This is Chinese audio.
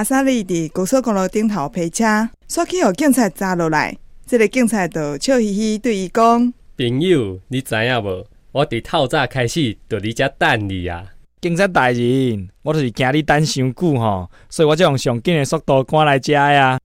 阿萨利伫高速公路顶头陪车，煞去互警察抓落来。这个警察就笑嘻嘻对伊讲：“朋友，你知影无？我伫透早开始就伫遮等你啊！警察大人，我就是惊你等伤久吼，所以我才用上紧的速度赶来遮啊。”